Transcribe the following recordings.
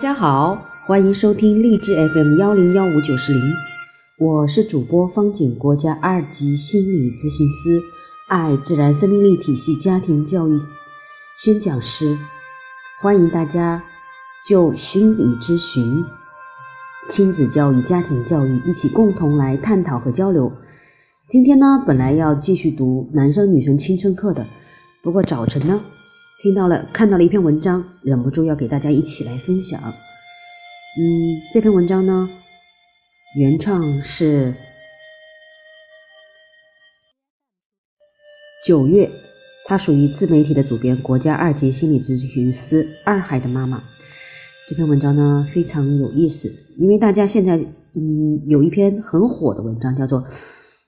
大家好，欢迎收听励志 FM 幺零幺五九四零，我是主播方景，国家二级心理咨询师，爱自然生命力体系家庭教育宣讲师，欢迎大家就心理咨询、亲子教育、家庭教育一起共同来探讨和交流。今天呢，本来要继续读男生女生青春课的，不过早晨呢。听到了，看到了一篇文章，忍不住要给大家一起来分享。嗯，这篇文章呢，原创是九月，它属于自媒体的主编，国家二级心理咨询师二海的妈妈。这篇文章呢非常有意思，因为大家现在嗯有一篇很火的文章，叫做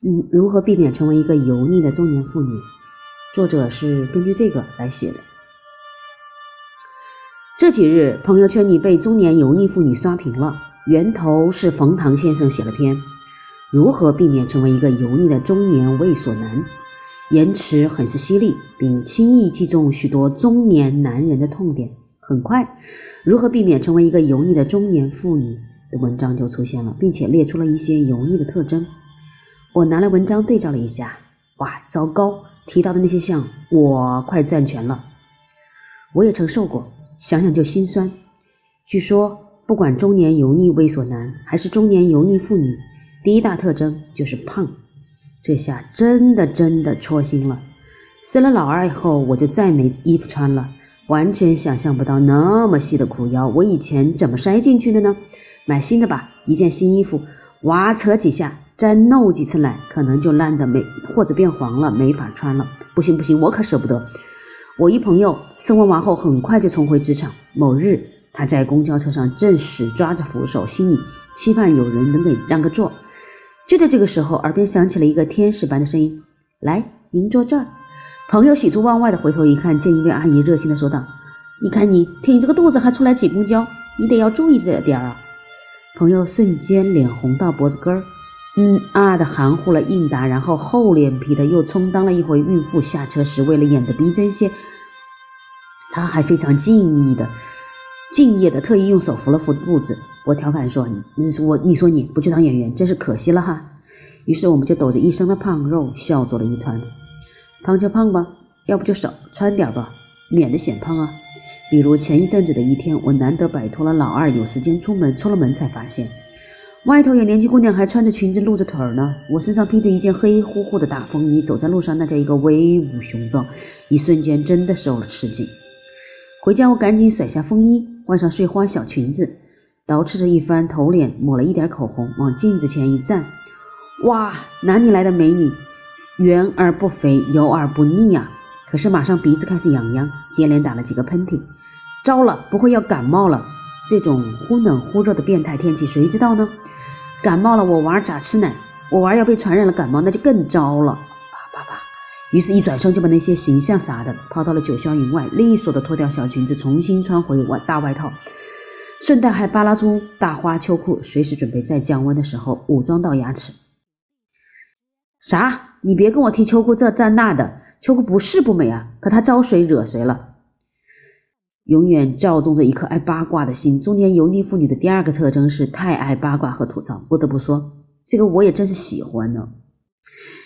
嗯如何避免成为一个油腻的中年妇女，作者是根据这个来写的。这几日，朋友圈里被中年油腻妇女刷屏了。源头是冯唐先生写了篇《如何避免成为一个油腻的中年猥琐男》，言辞很是犀利，并轻易击中许多中年男人的痛点。很快，《如何避免成为一个油腻的中年妇女》的文章就出现了，并且列出了一些油腻的特征。我拿来文章对照了一下，哇，糟糕！提到的那些项，我快占全了。我也曾受过。想想就心酸。据说，不管中年油腻猥琐男还是中年油腻妇女，第一大特征就是胖。这下真的真的戳心了。生了老二以后，我就再没衣服穿了，完全想象不到那么细的裤腰，我以前怎么塞进去的呢？买新的吧，一件新衣服，哇扯几下，再弄几次奶，可能就烂的没，或者变黄了，没法穿了。不行不行，我可舍不得。我一朋友生完娃后很快就重回职场。某日，他在公交车上正死抓着扶手，心里期盼有人能给让个座。就在这个时候，耳边响起了一个天使般的声音：“来，您坐这儿。”朋友喜出望外的回头一看，见一位阿姨热心的说道：“你看你挺着个肚子还出来挤公交，你得要注意这点儿啊！”朋友瞬间脸红到脖子根儿。嗯啊的含糊了应答，然后厚脸皮的又充当了一回孕妇。下车时为了演得逼真些，他还非常敬意的、敬业的特意用手扶了扶肚子。我调侃说：“你我你说你不去当演员，真是可惜了哈。”于是我们就抖着一身的胖肉笑作了一团。胖就胖吧，要不就少穿点吧，免得显胖啊。比如前一阵子的一天，我难得摆脱了老二，有时间出门，出了门才发现。外头有年轻姑娘还穿着裙子露着腿儿呢，我身上披着一件黑乎乎的大风衣，走在路上那叫一个威武雄壮，一瞬间真的受了刺激。回家我赶紧甩下风衣，换上碎花小裙子，捯饬着一番头脸，抹了一点口红，往镜子前一站，哇，哪里来的美女，圆而不肥，油而不腻啊！可是马上鼻子开始痒痒，接连打了几个喷嚏，糟了，不会要感冒了？这种忽冷忽热的变态天气，谁知道呢？感冒了，我娃咋吃奶？我娃要被传染了感冒，那就更糟了。啪啪啪！于是，一转身就把那些形象啥的抛到了九霄云外，利索的脱掉小裙子，重新穿回外大外套，顺带还扒拉出大花秋裤，随时准备在降温的时候武装到牙齿。啥？你别跟我提秋裤这占那的，秋裤不是不美啊，可它招谁惹谁了？永远躁动着一颗爱八卦的心。中年油腻妇女的第二个特征是太爱八卦和吐槽。不得不说，这个我也真是喜欢呢。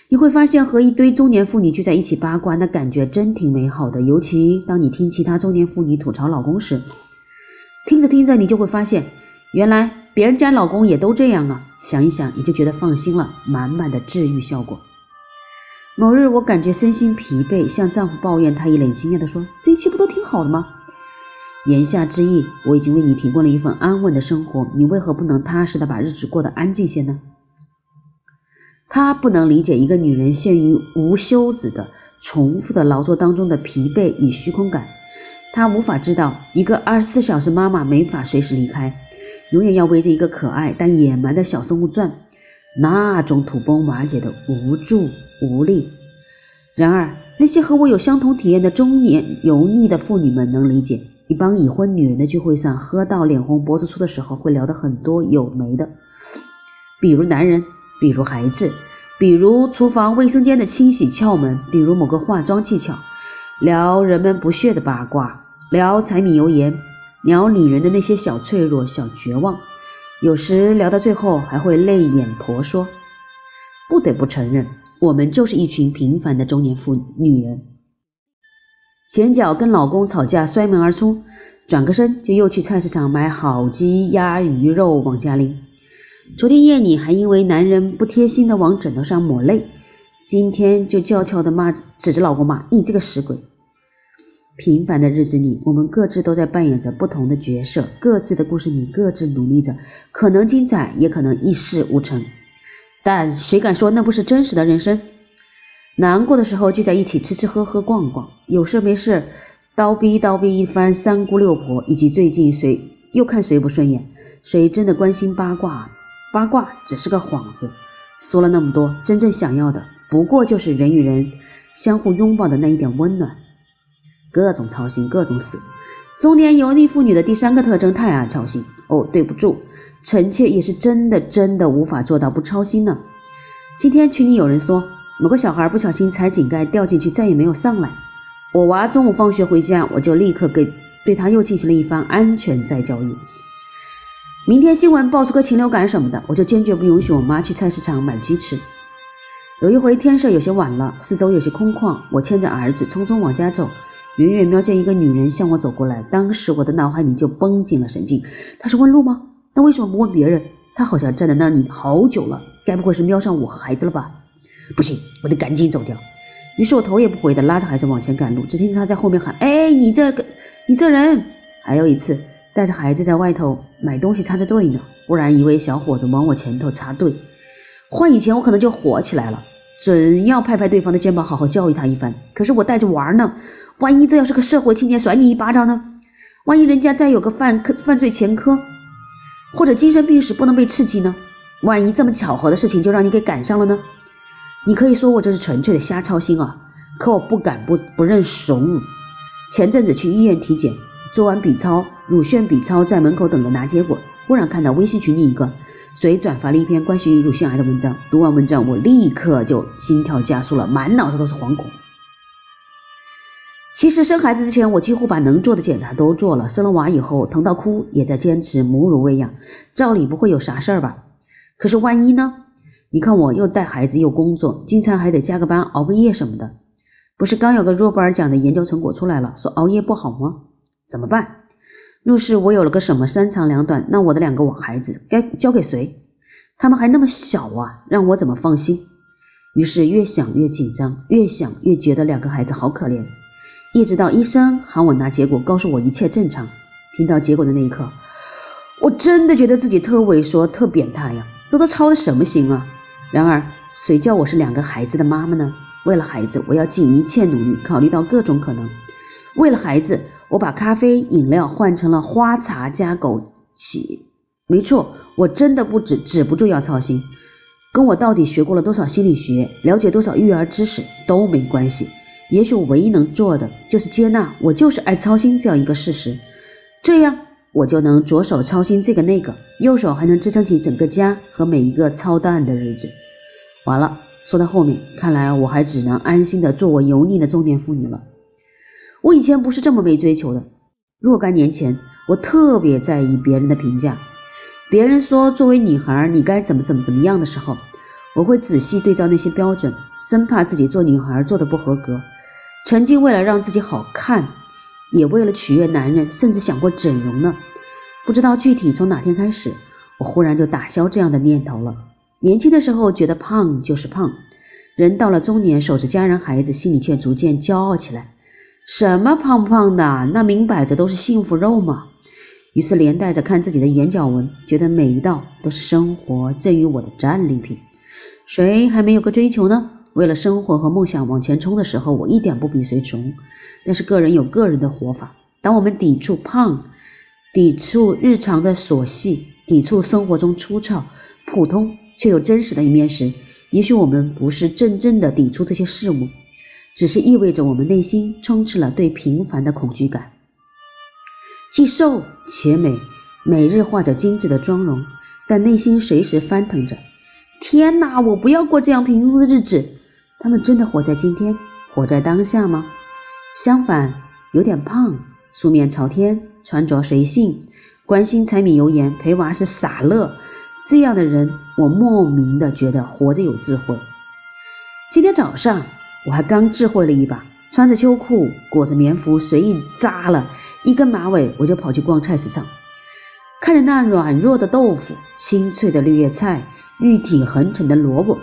你会发现，和一堆中年妇女聚在一起八卦，那感觉真挺美好的。尤其当你听其他中年妇女吐槽老公时，听着听着，你就会发现，原来别人家老公也都这样啊。想一想，你就觉得放心了，满满的治愈效果。某日，我感觉身心疲惫，向丈夫抱怨，他一脸惊讶地说：“这一切不都挺好的吗？”言下之意，我已经为你提供了一份安稳的生活，你为何不能踏实的把日子过得安静些呢？他不能理解一个女人陷于无休止的重复的劳作当中的疲惫与虚空感，他无法知道一个二十四小时妈妈没法随时离开，永远要围着一个可爱但野蛮的小生物转，那种土崩瓦解的无助无力。然而，那些和我有相同体验的中年油腻的妇女们能理解。一帮已婚女人的聚会上，喝到脸红脖子粗的时候，会聊的很多有没的，比如男人，比如孩子，比如厨房卫生间的清洗窍门，比如某个化妆技巧，聊人们不屑的八卦，聊柴米油盐，聊女人的那些小脆弱、小绝望，有时聊到最后还会泪眼婆娑。不得不承认，我们就是一群平凡的中年妇女人。前脚跟老公吵架摔门而出，转个身就又去菜市场买好鸡、鸭、鱼肉往家拎。昨天夜里还因为男人不贴心的往枕头上抹泪，今天就娇俏的骂，指着老公骂：“你这个死鬼！”平凡的日子里，我们各自都在扮演着不同的角色，各自的故事里各自努力着，可能精彩，也可能一事无成。但谁敢说那不是真实的人生？难过的时候聚在一起吃吃喝喝逛逛，有事没事叨逼叨逼一番三姑六婆，以及最近谁又看谁不顺眼，谁真的关心八卦？八卦只是个幌子，说了那么多，真正想要的不过就是人与人相互拥抱的那一点温暖。各种操心，各种死。中年油腻妇女的第三个特征，太爱操心。哦，对不住，臣妾也是真的真的无法做到不操心呢。今天群里有人说，某个小孩不小心踩井盖掉进去，再也没有上来。我娃中午放学回家，我就立刻给对他又进行了一番安全再教育。明天新闻爆出个禽流感什么的，我就坚决不允许我妈去菜市场买鸡吃。有一回天色有些晚了，四周有些空旷，我牵着儿子匆匆往家走，远远瞄见一个女人向我走过来，当时我的脑海里就绷紧了神经。她是问路吗？那为什么不问别人？她好像站在那里好久了，该不会是瞄上我和孩子了吧？不行，我得赶紧走掉。于是我头也不回的拉着孩子往前赶路，只听见他在后面喊：“哎，你这个，你这人！”还有一次。带着孩子在外头买东西插着队呢，忽然一位小伙子往我前头插队。换以前我可能就火起来了，准要拍拍对方的肩膀，好好教育他一番。可是我带着玩呢，万一这要是个社会青年甩你一巴掌呢？万一人家再有个犯科犯罪前科，或者精神病史不能被刺激呢？万一这么巧合的事情就让你给赶上了呢？你可以说我这是纯粹的瞎操心啊，可我不敢不不认怂。前阵子去医院体检。做完 B 超，乳腺 B 超，在门口等着拿结果。忽然看到微信群里一个谁转发了一篇关于乳腺癌的文章。读完文章，我立刻就心跳加速了，满脑子都是惶恐。其实生孩子之前，我几乎把能做的检查都做了。生了娃以后，疼到哭，也在坚持母乳喂养，照理不会有啥事儿吧？可是万一呢？你看我又带孩子又工作，经常还得加个班、熬个夜什么的。不是刚有个诺贝尔奖的研究成果出来了，说熬夜不好吗？怎么办？若是我有了个什么三长两短，那我的两个孩子该交给谁？他们还那么小啊，让我怎么放心？于是越想越紧张，越想越觉得两个孩子好可怜。一直到医生喊我拿结果，告诉我一切正常。听到结果的那一刻，我真的觉得自己特猥琐、特变态呀！这都操的什么心啊？然而，谁叫我是两个孩子的妈妈呢？为了孩子，我要尽一切努力，考虑到各种可能。为了孩子，我把咖啡饮料换成了花茶加枸杞。没错，我真的不止止不住要操心。跟我到底学过了多少心理学，了解多少育儿知识都没关系。也许我唯一能做的就是接纳我就是爱操心这样一个事实，这样我就能左手操心这个那个，右手还能支撑起整个家和每一个操蛋的日子。完了，说到后面，看来我还只能安心的做我油腻的中年妇女了。我以前不是这么没追求的。若干年前，我特别在意别人的评价。别人说作为女孩你该怎么怎么怎么样的时候，我会仔细对照那些标准，生怕自己做女孩做的不合格。曾经为了让自己好看，也为了取悦男人，甚至想过整容呢。不知道具体从哪天开始，我忽然就打消这样的念头了。年轻的时候觉得胖就是胖，人到了中年，守着家人孩子，心里却逐渐骄傲起来。什么胖不胖的，那明摆着都是幸福肉嘛！于是连带着看自己的眼角纹，觉得每一道都是生活赠予我的战利品。谁还没有个追求呢？为了生活和梦想往前冲的时候，我一点不比谁穷。但是个人有个人的活法。当我们抵触胖，抵触日常的琐细，抵触生活中粗糙、普通却又真实的一面时，也许我们不是真正的抵触这些事物。只是意味着我们内心充斥了对平凡的恐惧感，既瘦且美，每日画着精致的妆容，但内心随时翻腾着：天哪，我不要过这样平庸的日子。他们真的活在今天，活在当下吗？相反，有点胖，素面朝天，穿着随性，关心柴米油盐，陪娃是傻乐。这样的人，我莫名的觉得活着有智慧。今天早上我还刚智慧了一把，穿着秋裤，裹着棉服，随意扎了一根马尾，我就跑去逛菜市场，看着那软弱的豆腐、清脆的绿叶菜、玉体横陈的萝卜，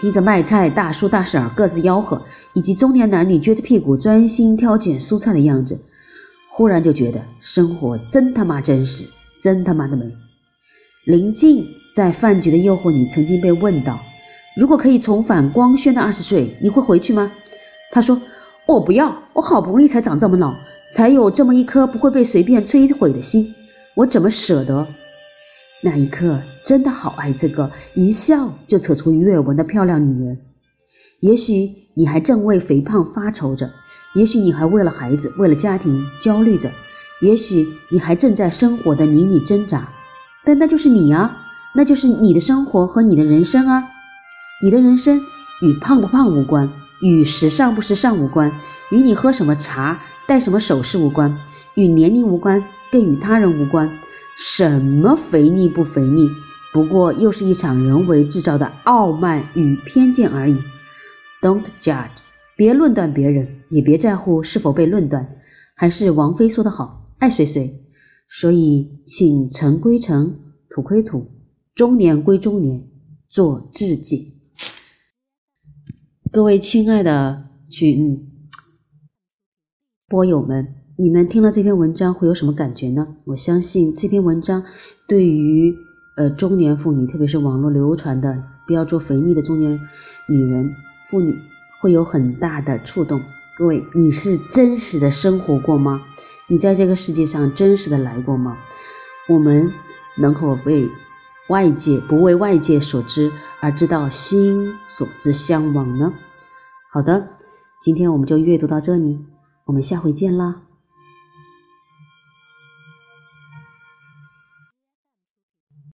听着卖菜大叔大婶各自吆喝，以及中年男女撅着屁股专心挑拣蔬菜的样子，忽然就觉得生活真他妈真实，真他妈的美。林静在饭局的诱惑里曾经被问到：“如果可以重返光鲜的二十岁，你会回去吗？”他说：“我不要，我好不容易才长这么老，才有这么一颗不会被随便摧毁的心，我怎么舍得？”那一刻真的好爱这个一笑就扯出鱼尾纹的漂亮女人。也许你还正为肥胖发愁着，也许你还为了孩子、为了家庭焦虑着，也许你还正在生活的泥泞挣扎。但那就是你啊，那就是你的生活和你的人生啊。你的人生与胖不胖无关，与时尚不时尚无关，与你喝什么茶、戴什么首饰无关，与年龄无关，更与他人无关。什么肥腻不肥腻，不过又是一场人为制造的傲慢与偏见而已。Don't judge，别论断别人，也别在乎是否被论断。还是王菲说的好，爱谁谁。所以，请尘归尘，土归土，中年归中年，做自己。各位亲爱的群播友们，你们听了这篇文章会有什么感觉呢？我相信这篇文章对于呃中年妇女，特别是网络流传的“不要做肥腻的中年女人”妇女，会有很大的触动。各位，你是真实的生活过吗？你在这个世界上真实的来过吗？我们能否为外界不为外界所知而知道心所之向往呢？好的，今天我们就阅读到这里，我们下回见啦。